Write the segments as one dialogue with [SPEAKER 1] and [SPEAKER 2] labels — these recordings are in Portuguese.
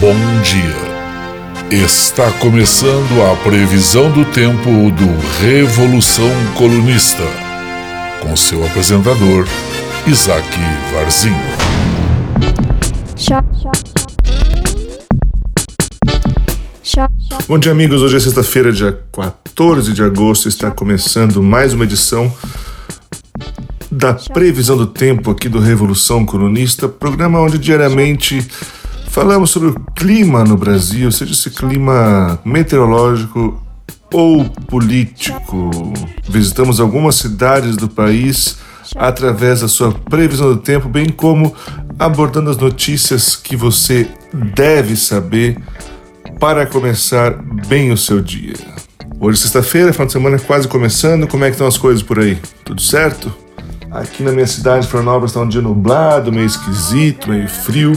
[SPEAKER 1] Bom dia. Está começando a previsão do tempo do Revolução Colunista, com seu apresentador, Isaac Varzinho.
[SPEAKER 2] Bom dia, amigos. Hoje é sexta-feira, dia 14 de agosto. Está começando mais uma edição da previsão do tempo aqui do Revolução Colunista, programa onde diariamente falamos sobre o clima no Brasil, seja esse clima meteorológico ou político. Visitamos algumas cidades do país através da sua previsão do tempo, bem como abordando as notícias que você deve saber para começar bem o seu dia. Hoje, sexta-feira, final de semana quase começando. Como é que estão as coisas por aí? Tudo certo? Aqui na minha cidade, Florianópolis, está um dia nublado, meio esquisito, meio frio.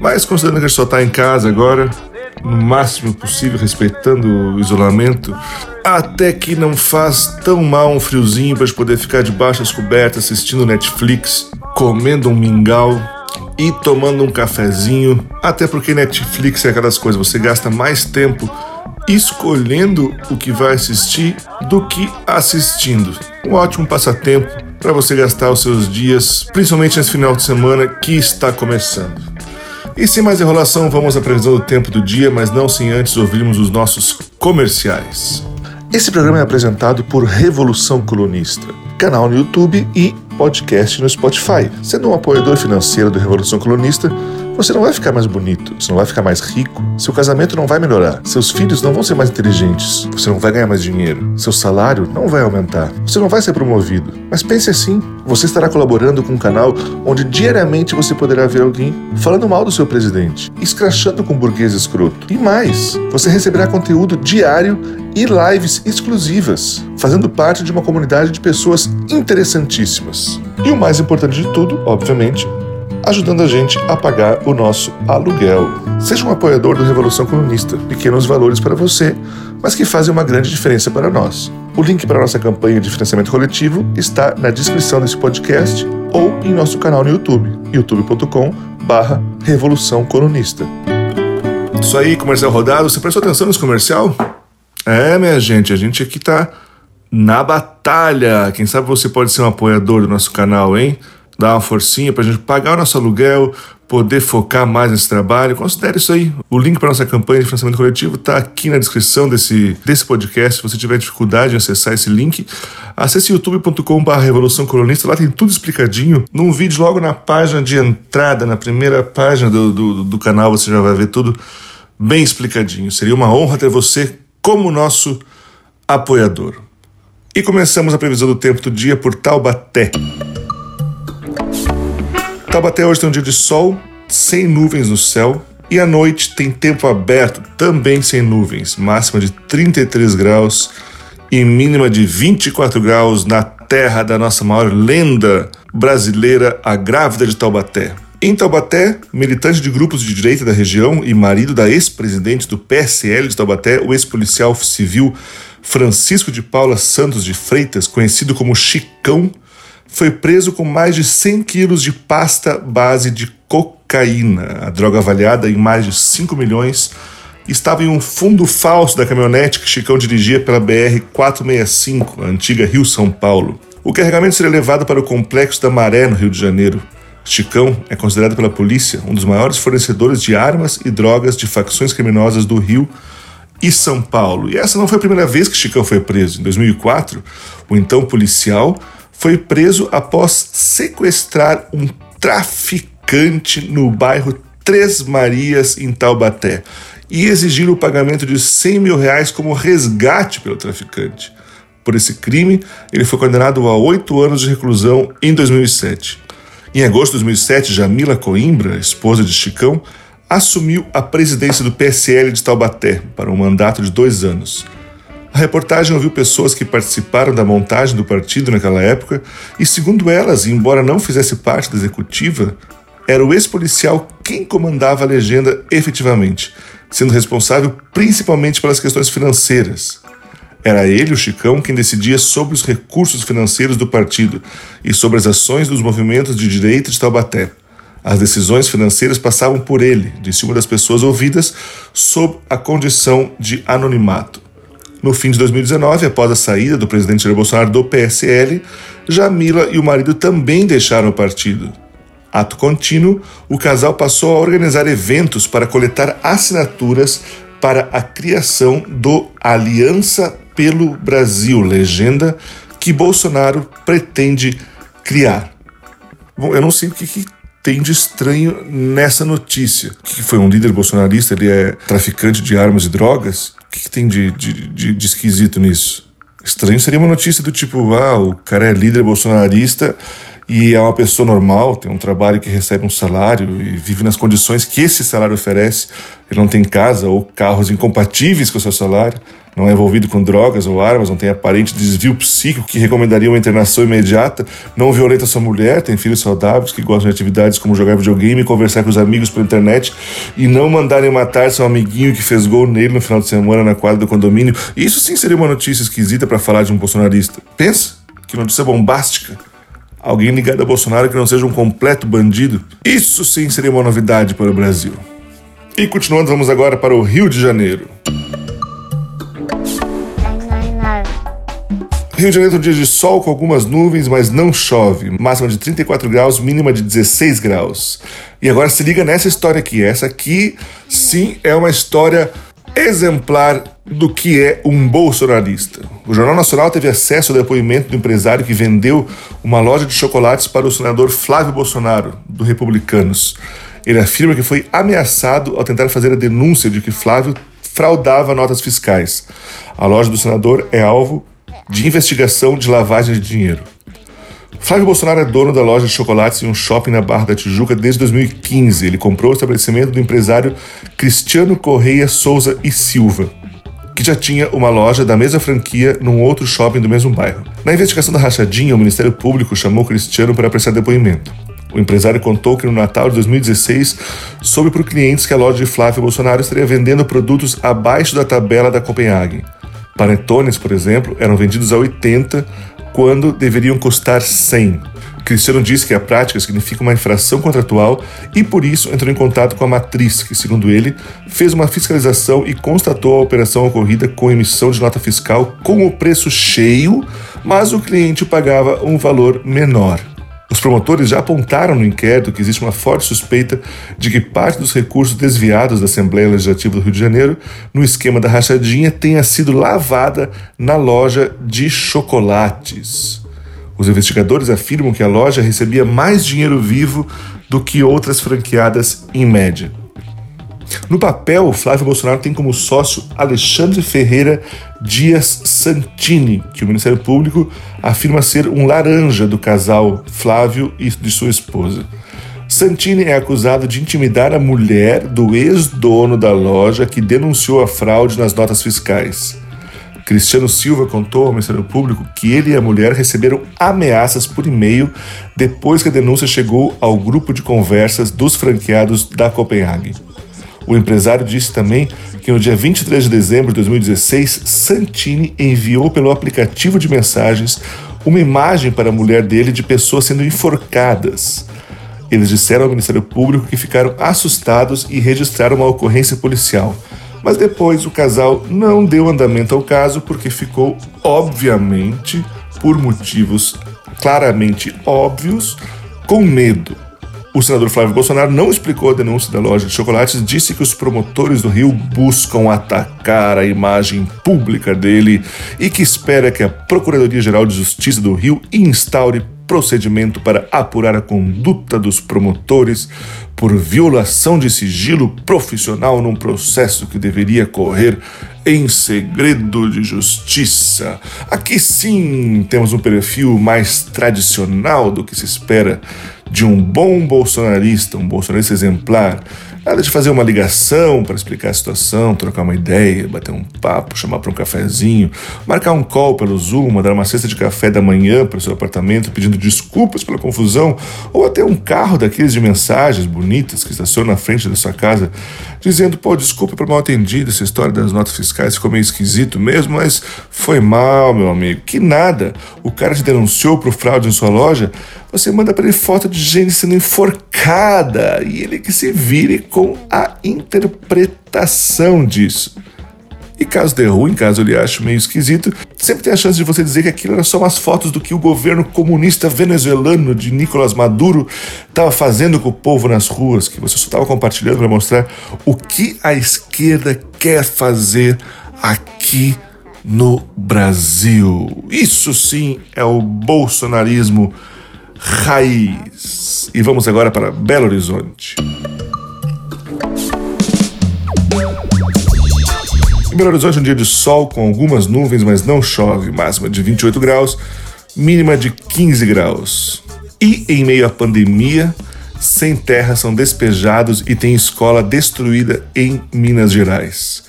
[SPEAKER 2] Mas considerando que a gente só está em casa agora, no máximo possível, respeitando o isolamento, até que não faz tão mal um friozinho para poder ficar debaixo das cobertas, assistindo Netflix, comendo um mingau e tomando um cafezinho. Até porque Netflix é aquelas coisas, você gasta mais tempo escolhendo o que vai assistir do que assistindo. Um ótimo passatempo para você gastar os seus dias, principalmente nesse final de semana que está começando. E sem mais enrolação, vamos à previsão do tempo do dia, mas não sem antes ouvirmos os nossos comerciais. Esse programa é apresentado por Revolução Colunista, canal no YouTube e podcast no Spotify. Sendo um apoiador financeiro do Revolução Colunista, você não vai ficar mais bonito, você não vai ficar mais rico, seu casamento não vai melhorar, seus filhos não vão ser mais inteligentes, você não vai ganhar mais dinheiro, seu salário não vai aumentar, você não vai ser promovido. Mas pense assim: você estará colaborando com um canal onde diariamente você poderá ver alguém falando mal do seu presidente, escrachando com um burguês escroto. E mais, você receberá conteúdo diário e lives exclusivas, fazendo parte de uma comunidade de pessoas interessantíssimas. E o mais importante de tudo, obviamente, ajudando a gente a pagar o nosso aluguel. Seja um apoiador do Revolução Comunista, pequenos valores para você, mas que fazem uma grande diferença para nós. O link para nossa campanha de financiamento coletivo está na descrição desse podcast ou em nosso canal no YouTube, youtube.com barra Revolução. Isso aí, comercial rodado. Você prestou atenção nesse comercial? É, minha gente, a gente aqui tá na batalha. Quem sabe você pode ser um apoiador do nosso canal, hein? Dar uma forcinha para a gente pagar o nosso aluguel, poder focar mais nesse trabalho, considere isso aí. O link para nossa campanha de financiamento coletivo está aqui na descrição desse, desse podcast. Se você tiver dificuldade em acessar esse link, acesse youtube.com.br Revolução Colonista. Lá tem tudo explicadinho. Num vídeo logo na página de entrada, na primeira página do, do, do canal, você já vai ver tudo bem explicadinho. Seria uma honra ter você como nosso apoiador. E começamos a previsão do tempo do dia por Taubaté. Taubaté hoje tem um dia de sol, sem nuvens no céu, e à noite tem tempo aberto, também sem nuvens, máxima de 33 graus e mínima de 24 graus na terra da nossa maior lenda brasileira, a grávida de Taubaté. Em Taubaté, militante de grupos de direita da região e marido da ex-presidente do PSL de Taubaté, o ex-policial civil Francisco de Paula Santos de Freitas, conhecido como Chicão, foi preso com mais de 100 quilos de pasta base de cocaína. A droga avaliada em mais de 5 milhões estava em um fundo falso da caminhonete que Chicão dirigia pela BR-465, a antiga Rio-São Paulo. O carregamento seria levado para o Complexo da Maré, no Rio de Janeiro. Chicão é considerado pela polícia um dos maiores fornecedores de armas e drogas de facções criminosas do Rio e São Paulo. E essa não foi a primeira vez que Chicão foi preso. Em 2004, o então policial foi preso após sequestrar um traficante no bairro Três Marias, em Taubaté, e exigir o pagamento de 100 mil reais como resgate pelo traficante. Por esse crime, ele foi condenado a oito anos de reclusão em 2007. Em agosto de 2007, Jamila Coimbra, esposa de Chicão, assumiu a presidência do PSL de Taubaté para um mandato de dois anos. A reportagem ouviu pessoas que participaram da montagem do partido naquela época e, segundo elas, embora não fizesse parte da executiva, era o ex-policial quem comandava a legenda efetivamente, sendo responsável principalmente pelas questões financeiras. Era ele, o Chicão, quem decidia sobre os recursos financeiros do partido e sobre as ações dos movimentos de direita de Taubaté. As decisões financeiras passavam por ele, disse uma das pessoas ouvidas, sob a condição de anonimato. No fim de 2019, após a saída do presidente Jair Bolsonaro do PSL, Jamila e o marido também deixaram o partido. Ato contínuo, o casal passou a organizar eventos para coletar assinaturas para a criação do Aliança pelo Brasil, legenda que Bolsonaro pretende criar. Bom, eu não sei o que, que tem de estranho nessa notícia. Que foi um líder bolsonarista? Ele é traficante de armas e drogas? O que, tem de, de, de, de esquisito nisso? Estranho seria uma notícia do tipo: ah, o cara é líder bolsonarista e é uma pessoa normal, tem um trabalho que recebe um salário e vive nas condições que esse salário oferece. Ele não tem casa ou carros incompatíveis com o seu salário não é envolvido com drogas ou armas, não tem aparente desvio psíquico que recomendaria uma internação imediata, não violenta sua mulher, tem filhos saudáveis que gostam de atividades como jogar videogame, conversar com os amigos pela internet e não mandarem matar seu amiguinho que fez gol nele no final de semana na quadra do condomínio. Isso sim seria uma notícia esquisita para falar de um bolsonarista. Pensa, que notícia bombástica. Alguém ligado a Bolsonaro que não seja um completo bandido. Isso sim seria uma novidade para o Brasil. E continuando, vamos agora para o Rio de Janeiro. Rio de Janeiro, um dia de sol com algumas nuvens, mas não chove. Máxima de 34 graus, mínima de 16 graus. E agora se liga nessa história aqui. Essa aqui, sim, é uma história exemplar do que é um bolsonarista. O Jornal Nacional teve acesso ao depoimento do empresário que vendeu uma loja de chocolates para o senador Flávio Bolsonaro, do Republicanos. Ele afirma que foi ameaçado ao tentar fazer a denúncia de que Flávio fraudava notas fiscais. A loja do senador é alvo de investigação de lavagem de dinheiro. Flávio Bolsonaro é dono da loja de chocolates em um shopping na Barra da Tijuca desde 2015. Ele comprou o estabelecimento do empresário Cristiano Correia Souza e Silva, que já tinha uma loja da mesma franquia num outro shopping do mesmo bairro. Na investigação da rachadinha, o Ministério Público chamou Cristiano para prestar depoimento. O empresário contou que no Natal de 2016 soube para clientes que a loja de Flávio Bolsonaro estaria vendendo produtos abaixo da tabela da Copenhagen. Panetones, por exemplo, eram vendidos a 80 quando deveriam custar 100. Cristiano disse que a prática significa uma infração contratual e por isso entrou em contato com a matriz, que, segundo ele, fez uma fiscalização e constatou a operação ocorrida com emissão de nota fiscal com o preço cheio, mas o cliente pagava um valor menor. Os promotores já apontaram no inquérito que existe uma forte suspeita de que parte dos recursos desviados da Assembleia Legislativa do Rio de Janeiro no esquema da rachadinha tenha sido lavada na loja de chocolates. Os investigadores afirmam que a loja recebia mais dinheiro vivo do que outras franqueadas em média. No papel, Flávio Bolsonaro tem como sócio Alexandre Ferreira Dias Santini, que o Ministério Público afirma ser um laranja do casal Flávio e de sua esposa. Santini é acusado de intimidar a mulher do ex-dono da loja que denunciou a fraude nas notas fiscais. Cristiano Silva contou ao Ministério Público que ele e a mulher receberam ameaças por e-mail depois que a denúncia chegou ao grupo de conversas dos franqueados da Copenhague. O empresário disse também que no dia 23 de dezembro de 2016, Santini enviou pelo aplicativo de mensagens uma imagem para a mulher dele de pessoas sendo enforcadas. Eles disseram ao Ministério Público que ficaram assustados e registraram uma ocorrência policial. Mas depois o casal não deu andamento ao caso porque ficou, obviamente, por motivos claramente óbvios, com medo. O senador Flávio Bolsonaro não explicou a denúncia da loja de chocolates, disse que os promotores do Rio buscam atacar a imagem pública dele e que espera que a Procuradoria-Geral de Justiça do Rio instaure procedimento para apurar a conduta dos promotores por violação de sigilo profissional num processo que deveria correr em segredo de justiça. Aqui sim temos um perfil mais tradicional do que se espera de um bom bolsonarista, um bolsonarista exemplar, Nada de fazer uma ligação para explicar a situação, trocar uma ideia, bater um papo, chamar para um cafezinho, marcar um call pelo Zoom, mandar uma cesta de café da manhã para o seu apartamento pedindo desculpas pela confusão, ou até um carro daqueles de mensagens bonitas que estaciona na frente da sua casa, dizendo: pô, desculpa por mal atendido, essa história das notas fiscais ficou meio esquisito mesmo, mas foi mal, meu amigo. Que nada. O cara te denunciou por fraude em sua loja, você manda para ele foto de gente sendo enforcada e ele que se vire com a interpretação disso. E caso dê ruim, caso ele ache meio esquisito, sempre tem a chance de você dizer que aquilo era só umas fotos do que o governo comunista venezuelano de Nicolás Maduro estava fazendo com o povo nas ruas, que você só estava compartilhando para mostrar o que a esquerda quer fazer aqui no Brasil. Isso sim é o bolsonarismo raiz. E vamos agora para Belo Horizonte. Em Belo Horizonte, um dia de sol com algumas nuvens, mas não chove. Máxima de 28 graus, mínima de 15 graus. E em meio à pandemia, sem terra são despejados e tem escola destruída em Minas Gerais.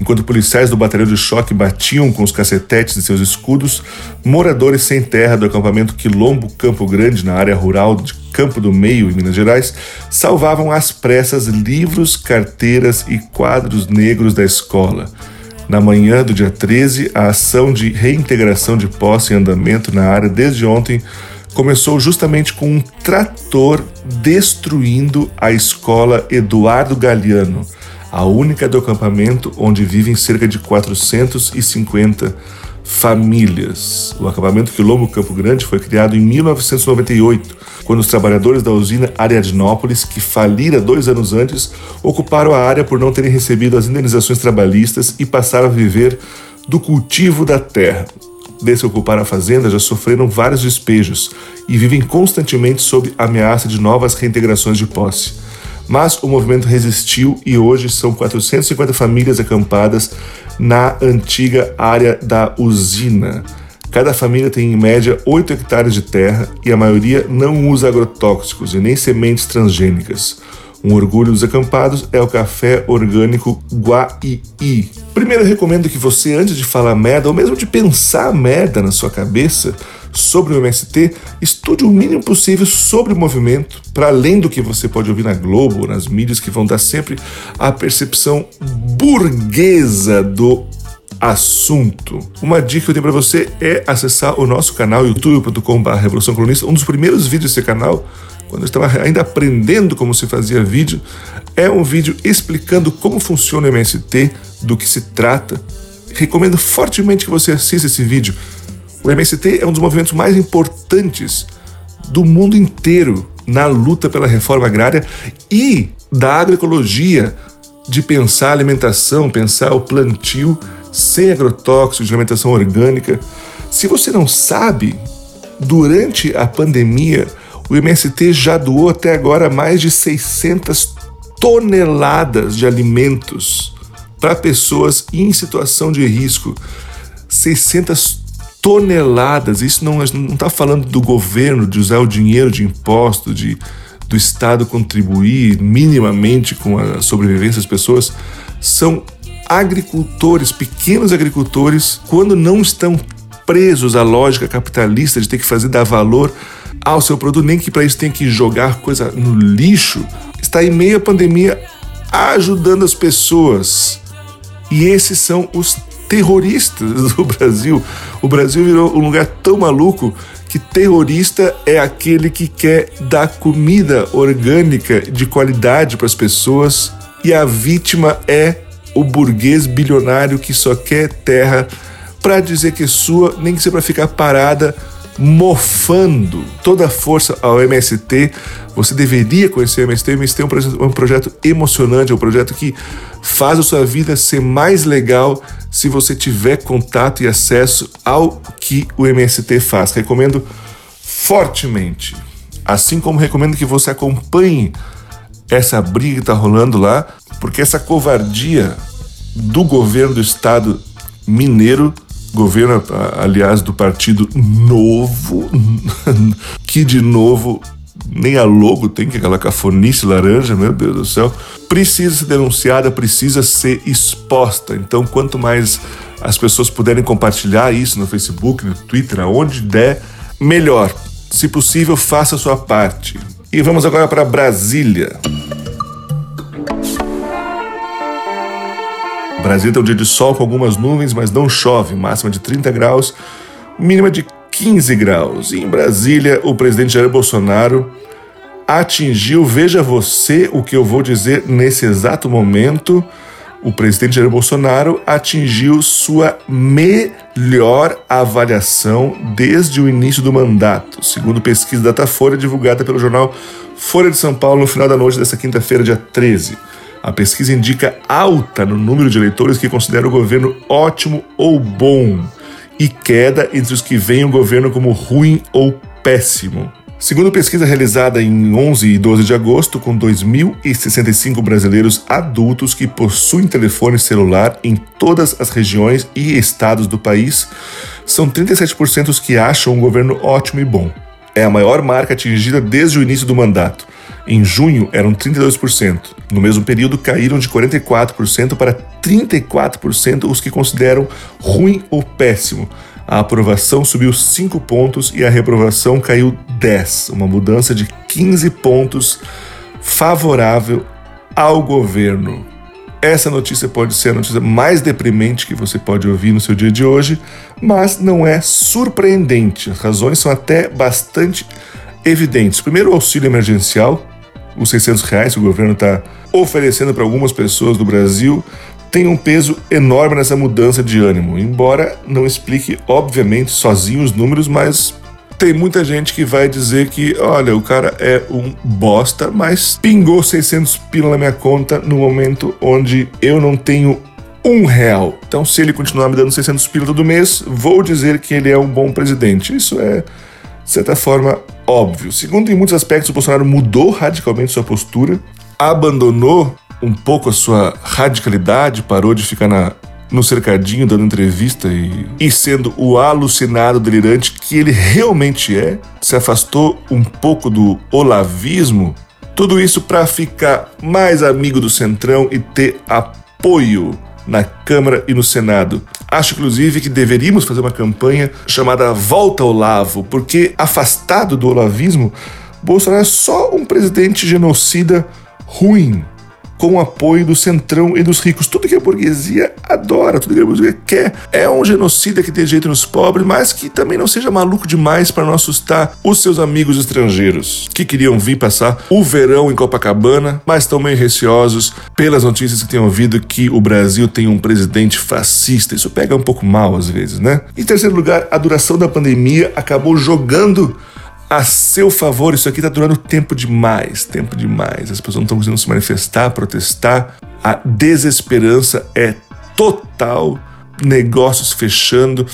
[SPEAKER 2] Enquanto policiais do batalhão de choque batiam com os cacetetes de seus escudos, moradores sem terra do acampamento Quilombo Campo Grande, na área rural de Campo do Meio, em Minas Gerais, salvavam às pressas livros, carteiras e quadros negros da escola. Na manhã do dia 13, a ação de reintegração de posse em andamento na área desde ontem começou justamente com um trator destruindo a escola Eduardo Galeano a única do acampamento onde vivem cerca de 450 famílias. O acampamento Quilombo Campo Grande foi criado em 1998, quando os trabalhadores da usina Ariadnópolis, que falira dois anos antes, ocuparam a área por não terem recebido as indenizações trabalhistas e passaram a viver do cultivo da terra. Desde que ocuparam a fazenda, já sofreram vários despejos e vivem constantemente sob ameaça de novas reintegrações de posse. Mas o movimento resistiu e hoje são 450 famílias acampadas na antiga área da usina. Cada família tem em média 8 hectares de terra e a maioria não usa agrotóxicos e nem sementes transgênicas. Um orgulho dos acampados é o café orgânico Guaií. Primeiro, eu recomendo que você, antes de falar merda, ou mesmo de pensar merda na sua cabeça, sobre o MST, estude o mínimo possível sobre o movimento, para além do que você pode ouvir na Globo, nas mídias que vão dar sempre a percepção burguesa do assunto. Uma dica que eu tenho para você é acessar o nosso canal youtube.com.br Revolução. Um dos primeiros vídeos desse canal, quando eu estava ainda aprendendo como se fazia vídeo, é um vídeo explicando como funciona o MST, do que se trata. Recomendo fortemente que você assista esse vídeo o MST é um dos movimentos mais importantes do mundo inteiro na luta pela reforma agrária e da agroecologia, de pensar a alimentação, pensar o plantio sem agrotóxicos, de alimentação orgânica. Se você não sabe, durante a pandemia, o MST já doou até agora mais de 600 toneladas de alimentos para pessoas em situação de risco. 600 toneladas. Isso não está falando do governo de usar o dinheiro de imposto, de, do Estado contribuir minimamente com a sobrevivência das pessoas. São agricultores, pequenos agricultores, quando não estão presos à lógica capitalista de ter que fazer dar valor ao seu produto, nem que para isso tem que jogar coisa no lixo, está em meio à pandemia ajudando as pessoas. E esses são os terroristas do Brasil. O Brasil virou um lugar tão maluco que terrorista é aquele que quer dar comida orgânica de qualidade para as pessoas e a vítima é o burguês bilionário que só quer terra para dizer que é sua, nem que seja para ficar parada mofando toda a força ao MST. Você deveria conhecer o MST. O MST é um projeto, um projeto emocionante, é um projeto que faz a sua vida ser mais legal se você tiver contato e acesso ao que o MST faz. Recomendo fortemente. Assim como recomendo que você acompanhe essa briga que está rolando lá, porque essa covardia do governo do estado mineiro governo, aliás, do Partido Novo, que de novo nem a logo tem, que é aquela cafonice laranja, meu Deus do céu, precisa ser denunciada, precisa ser exposta. Então, quanto mais as pessoas puderem compartilhar isso no Facebook, no Twitter, aonde der, melhor. Se possível, faça a sua parte. E vamos agora para Brasília. Tem um dia de sol com algumas nuvens, mas não chove, máxima de 30 graus, mínima de 15 graus. E em Brasília, o presidente Jair Bolsonaro atingiu, veja você o que eu vou dizer nesse exato momento, o presidente Jair Bolsonaro atingiu sua melhor avaliação desde o início do mandato, segundo pesquisa Datafolha divulgada pelo jornal Folha de São Paulo no final da noite desta quinta-feira, dia 13. A pesquisa indica alta no número de eleitores que consideram o governo ótimo ou bom e queda entre os que veem o governo como ruim ou péssimo. Segundo pesquisa realizada em 11 e 12 de agosto, com 2.065 brasileiros adultos que possuem telefone celular em todas as regiões e estados do país, são 37% os que acham o governo ótimo e bom. É a maior marca atingida desde o início do mandato. Em junho eram 32%. No mesmo período caíram de 44% para 34% os que consideram ruim ou péssimo, a aprovação subiu 5 pontos e a reprovação caiu 10, uma mudança de 15 pontos favorável ao governo. Essa notícia pode ser a notícia mais deprimente que você pode ouvir no seu dia de hoje, mas não é surpreendente. As razões são até bastante evidentes. Primeiro, o auxílio emergencial, os 600 reais que o governo está oferecendo para algumas pessoas do Brasil, tem um peso enorme nessa mudança de ânimo, embora não explique, obviamente, sozinho os números, mas tem muita gente que vai dizer que, olha, o cara é um bosta, mas pingou 600 pila na minha conta no momento onde eu não tenho um real. Então, se ele continuar me dando 600 pila todo mês, vou dizer que ele é um bom presidente. Isso é, de certa forma, óbvio. Segundo, em muitos aspectos, o Bolsonaro mudou radicalmente sua postura, abandonou um pouco a sua radicalidade, parou de ficar na, no cercadinho dando entrevista e, e sendo o alucinado delirante que ele realmente é, se afastou um pouco do olavismo, tudo isso para ficar mais amigo do Centrão e ter apoio na Câmara e no Senado. Acho, inclusive, que deveríamos fazer uma campanha chamada Volta Olavo, porque afastado do olavismo, Bolsonaro é só um presidente genocida ruim com o apoio do centrão e dos ricos. Tudo que a burguesia adora, tudo que a burguesia quer. É um genocida que tem jeito nos pobres, mas que também não seja maluco demais para não assustar os seus amigos estrangeiros que queriam vir passar o verão em Copacabana, mas estão meio receosos pelas notícias que têm ouvido que o Brasil tem um presidente fascista. Isso pega um pouco mal às vezes, né? Em terceiro lugar, a duração da pandemia acabou jogando a seu favor. Isso aqui está durando tempo demais, tempo demais. As pessoas não estão conseguindo se manifestar, protestar. A desesperança é total, negócios fechando,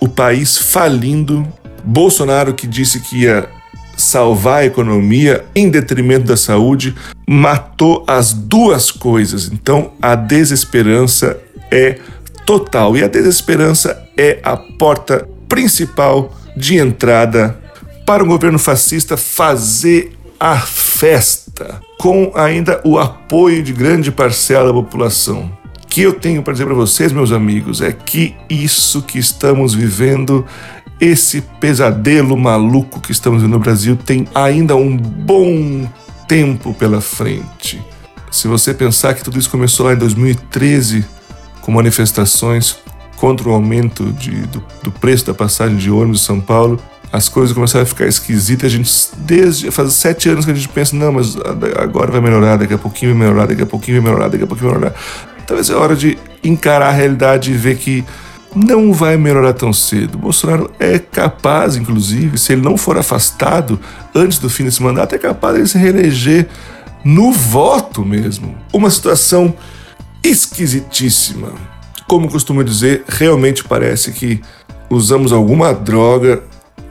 [SPEAKER 2] o país falindo. Bolsonaro, que disse que ia salvar a economia em detrimento da saúde, matou as duas coisas. Então a desesperança é total e a desesperança é a porta principal de entrada para o governo fascista fazer a festa, com ainda o apoio de grande parcela da população. O que eu tenho para dizer para vocês, meus amigos, é que isso que estamos vivendo, esse pesadelo maluco que estamos vivendo no Brasil, tem ainda um bom tempo pela frente. Se você pensar que tudo isso começou lá em 2013, com manifestações contra o aumento de, do, do preço da passagem de ônibus em São Paulo, as coisas começaram a ficar esquisitas. A gente, desde faz sete anos que a gente pensa, não, mas agora vai melhorar, daqui a pouquinho vai melhorar, daqui a pouquinho vai melhorar, daqui a pouquinho vai melhorar. Talvez é hora de encarar a realidade e ver que não vai melhorar tão cedo. Bolsonaro é capaz, inclusive, se ele não for afastado antes do fim desse mandato, é capaz de se reeleger no voto mesmo. Uma situação esquisitíssima. Como costumo dizer, realmente parece que usamos alguma droga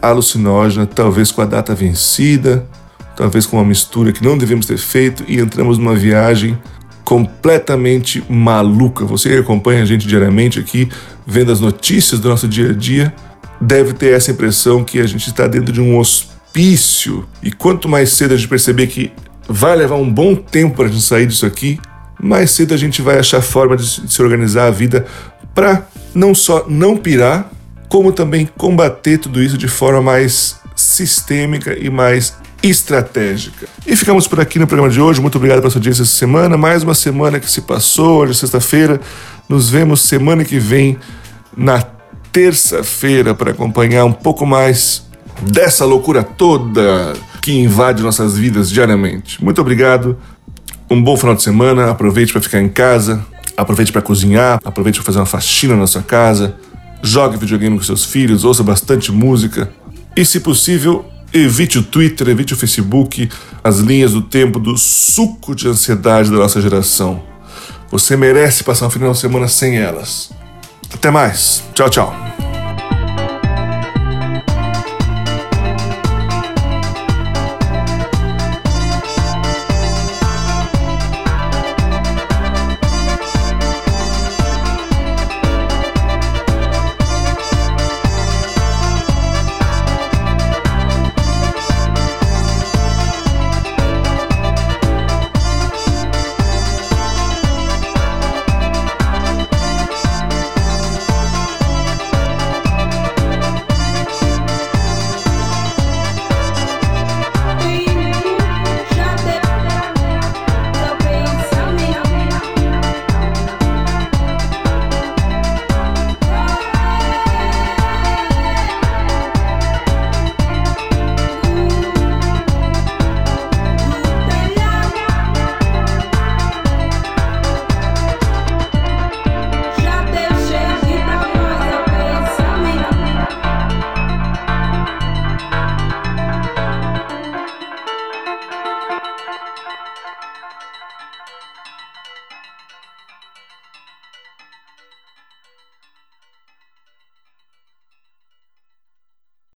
[SPEAKER 2] alucinógena, talvez com a data vencida, talvez com uma mistura que não devemos ter feito e entramos numa viagem completamente maluca. Você que acompanha a gente diariamente aqui, vendo as notícias do nosso dia a dia, deve ter essa impressão que a gente está dentro de um hospital propício. E quanto mais cedo a gente perceber que vai levar um bom tempo para a gente sair disso aqui, mais cedo a gente vai achar forma de se organizar a vida para não só não pirar, como também combater tudo isso de forma mais sistêmica e mais estratégica. E ficamos por aqui no programa de hoje. Muito obrigado pela sua audiência essa semana. Mais uma semana que se passou, hoje é sexta-feira. Nos vemos semana que vem, na terça-feira, para acompanhar um pouco mais dessa loucura toda que invade nossas vidas diariamente. Muito obrigado. Um bom final de semana. Aproveite para ficar em casa. Aproveite para cozinhar. Aproveite para fazer uma faxina na sua casa. Jogue videogame com seus filhos. Ouça bastante música. E, se possível, Evite o Twitter, evite o Facebook, as linhas do tempo do suco de ansiedade da nossa geração. Você merece passar um final de semana sem elas. Até mais. Tchau, tchau.